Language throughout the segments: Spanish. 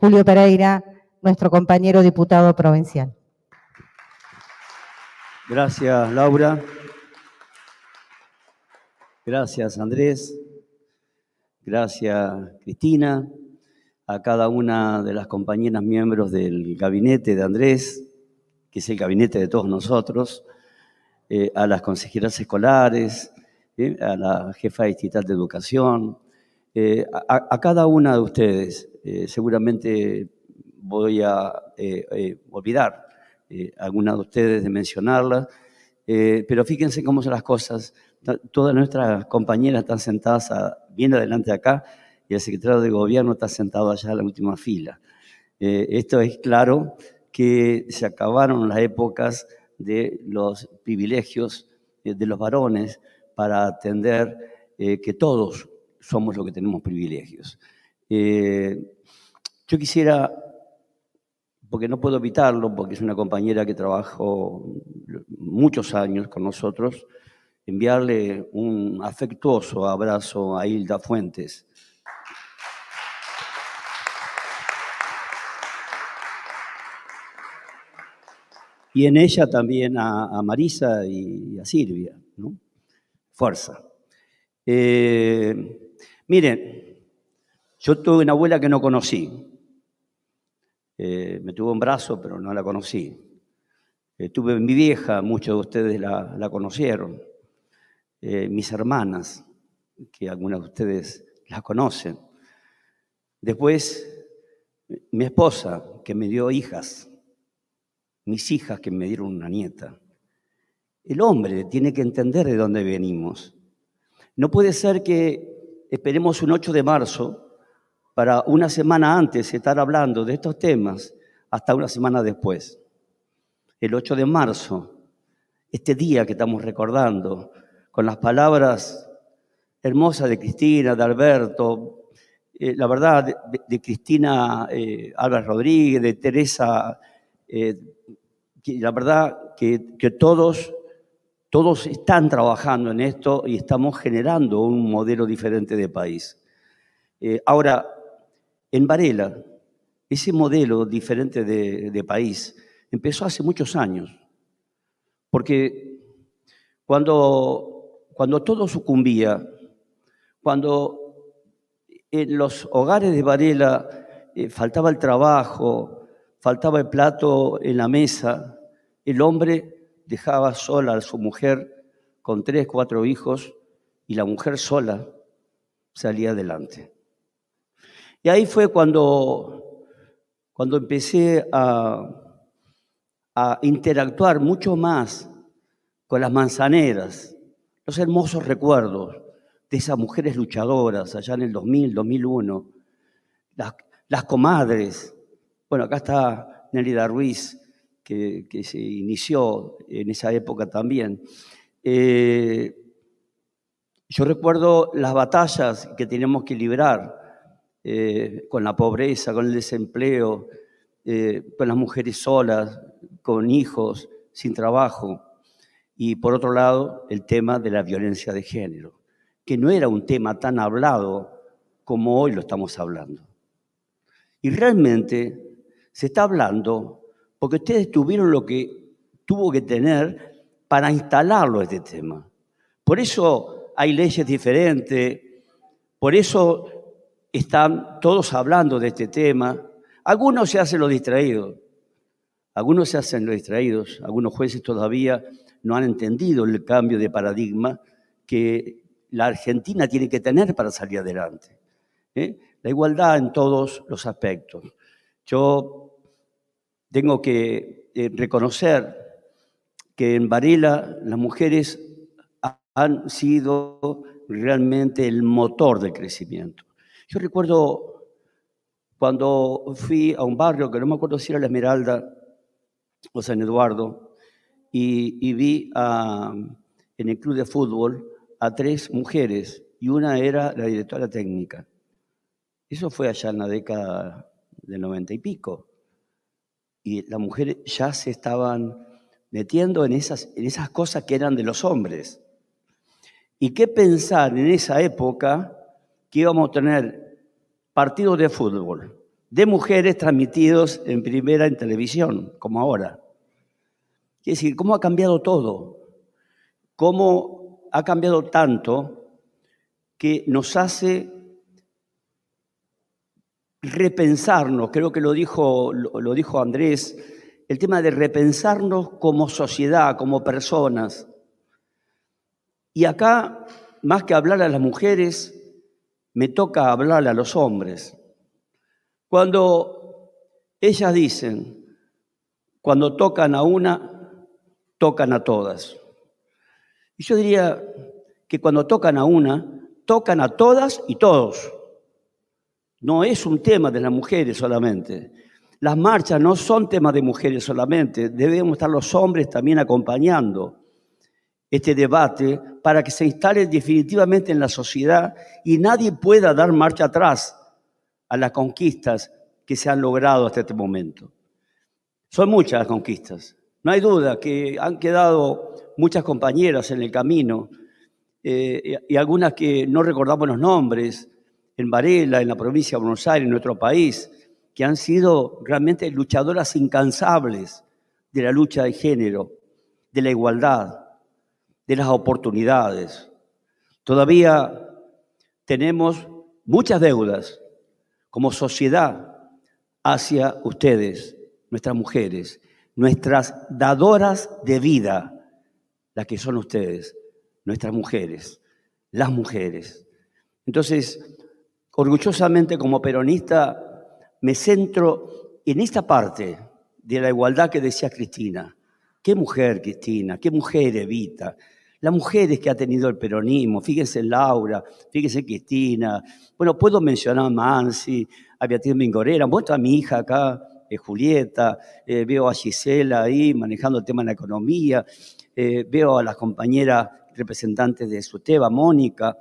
Julio Pereira, nuestro compañero diputado provincial. Gracias, Laura. Gracias, Andrés. Gracias, Cristina. A cada una de las compañeras miembros del gabinete de Andrés, que es el gabinete de todos nosotros, eh, a las consejeras escolares, eh, a la jefa distrital de educación, eh, a, cada una de ustedes. Seguramente voy a olvidar alguna de ustedes de mencionarla, pero fíjense cómo son las cosas. Todas nuestras compañeras están sentadas bien adelante acá y el secretario de gobierno está sentado allá en la última fila. esto es claro que se acabaron las épocas de los privilegios eh, de los varones para atender eh, que todos somos los que tenemos privilegios. Eh, yo quisiera, porque no puedo evitarlo, porque es una compañera que trabajó muchos años con nosotros, enviarle un afectuoso abrazo a Hilda Fuentes, y en ella también a, Marisa y a Silvia. ¿no? Fuerza. Eh, miren, yo tuve una abuela que no conocí. Eh, me tuvo un brazo, pero no la conocí. Eh, tuve mi vieja, muchos de ustedes la, conocieron. mis hermanas, que algunas de ustedes las conocen. Después, mi esposa, que me dio hijas mis hijas que me dieron una nieta. El hombre tiene que entender de dónde venimos. No puede ser que esperemos un 8 de marzo para una semana antes estar hablando de estos temas hasta una semana después. El 8 de marzo, este día que estamos recordando, con las palabras hermosas de Cristina, de Alberto, eh, la verdad, de, Cristina eh, Álvarez Rodríguez, de Teresa eh, la verdad que, todos, todos están trabajando en esto y estamos generando un modelo diferente de país. Eh, ahora, en Varela, ese modelo diferente de, país empezó hace muchos años, porque cuando, cuando todo sucumbía, cuando en los hogares de Varela eh, faltaba el trabajo, faltaba el plato en la mesa, el hombre dejaba sola a su mujer con tres, cuatro hijos y la mujer sola salía adelante. Y ahí fue cuando, cuando empecé a, interactuar mucho más con las manzaneras, los hermosos recuerdos de esas mujeres luchadoras allá en el 2000, 2001, las, las comadres. Bueno, acá está Nelida Ruiz, que, se inició en esa época también. Eh, yo recuerdo las batallas que teníamos que librar eh, con la pobreza, con el desempleo, eh, con las mujeres solas, con hijos, sin trabajo. Y por otro lado, el tema de la violencia de género, que no era un tema tan hablado como hoy lo estamos hablando. Y realmente se está hablando porque ustedes tuvieron lo que tuvo que tener para instalarlo este tema. Por eso hay leyes diferentes, por eso están todos hablando de este tema. Algunos se hacen los distraídos, algunos se hacen los distraídos, algunos jueces todavía no han entendido el cambio de paradigma que la Argentina tiene que tener para salir adelante. ¿eh? La igualdad en todos los aspectos. Yo tengo que eh, reconocer que en Varela las mujeres han sido realmente el motor del crecimiento. Yo recuerdo cuando fui a un barrio que no me acuerdo si era La Esmeralda o San Eduardo, y, vi en el club de fútbol a tres mujeres y una era la directora técnica. Eso fue allá en la década del noventa y pico y las mujeres ya se estaban metiendo en esas, en esas cosas que eran de los hombres. ¿Y qué pensar en esa época que íbamos a tener partidos de fútbol, de mujeres transmitidos en primera en televisión, como ahora. Quiere decir, ¿cómo ha cambiado todo? ¿Cómo ha cambiado tanto que nos hace repensarnos, creo que lo dijo, lo dijo Andrés, el tema de repensarnos como sociedad, como personas. Y acá, más que hablar a las mujeres, me toca hablar a los hombres. Cuando ellas dicen, cuando tocan a una, tocan a todas. Y yo diría que cuando tocan a una, tocan a todas y todos. No es un tema de las mujeres solamente. Las marchas no son temas de mujeres solamente. Debemos estar los hombres también acompañando este debate para que se instale definitivamente en la sociedad y nadie pueda dar marcha atrás a las conquistas que se han logrado hasta este momento. Son muchas las conquistas. No hay duda que han quedado muchas compañeras en el camino eh, y algunas que no recordamos los nombres, en Varela, en la provincia de Buenos Aires, en nuestro país, que han sido realmente luchadoras incansables de la lucha de género, de la igualdad, de las oportunidades. Todavía tenemos muchas deudas como sociedad hacia ustedes, nuestras mujeres, nuestras dadoras de vida, las que son ustedes, nuestras mujeres, las mujeres. Entonces, orgullosamente como peronista me centro en esta parte de la igualdad que decía Cristina. Qué mujer, Cristina, qué mujer Evita. Las mujeres que ha tenido el peronismo, fíjense Laura, fíjense Cristina. Bueno, puedo mencionar a Mansi, a Beatriz Mingorera, muestro a mi hija acá, eh, Julieta, eh, veo a Gisela ahí manejando el tema de la economía, eh, veo a las compañeras representantes de Suteba, Mónica,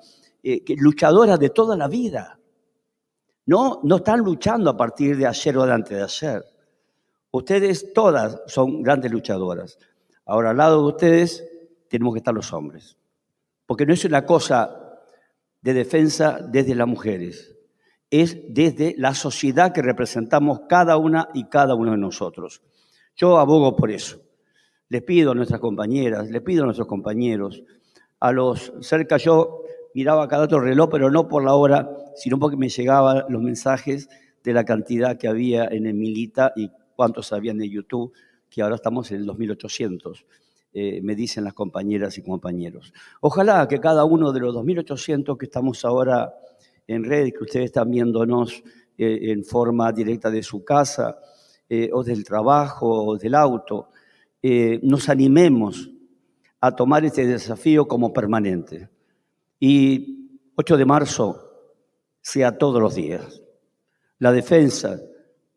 luchadoras de toda la vida. No, no están luchando a partir de ayer o de antes de ayer. Ustedes todas son grandes luchadoras. Ahora, al lado de ustedes tenemos que estar los hombres. Porque no es una cosa de defensa desde las mujeres, es desde la sociedad que representamos cada una y cada uno de nosotros. Yo abogo por eso. Les pido a nuestras compañeras, les pido a nuestros compañeros, a los cerca yo miraba cada otro reloj, pero no por la hora, sino porque me llegaban los mensajes de la cantidad que había en el Milita y cuántos habían en YouTube, que ahora estamos en el 2800, eh, me dicen las compañeras y compañeros. Ojalá que cada uno de los 2800 que estamos ahora en red, que ustedes están viéndonos eh, en forma directa de su casa, eh, o del trabajo, o del auto, nos animemos a tomar este desafío como permanente. Y 8 de marzo sea todos los días. La defensa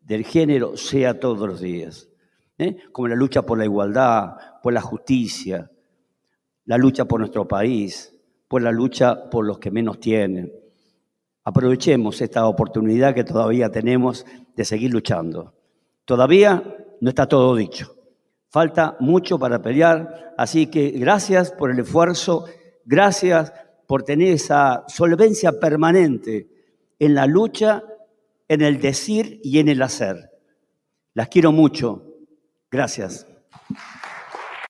del género sea todos los días. ¿Eh? Como la lucha por la igualdad, por la justicia, la lucha por nuestro país, por la lucha por los que menos tienen. Aprovechemos esta oportunidad que todavía tenemos de seguir luchando. Todavía no está todo dicho. Falta mucho para pelear, así que gracias por el esfuerzo, gracias por tener esa solvencia permanente en la lucha, en el decir y en el hacer. Las quiero mucho. Gracias.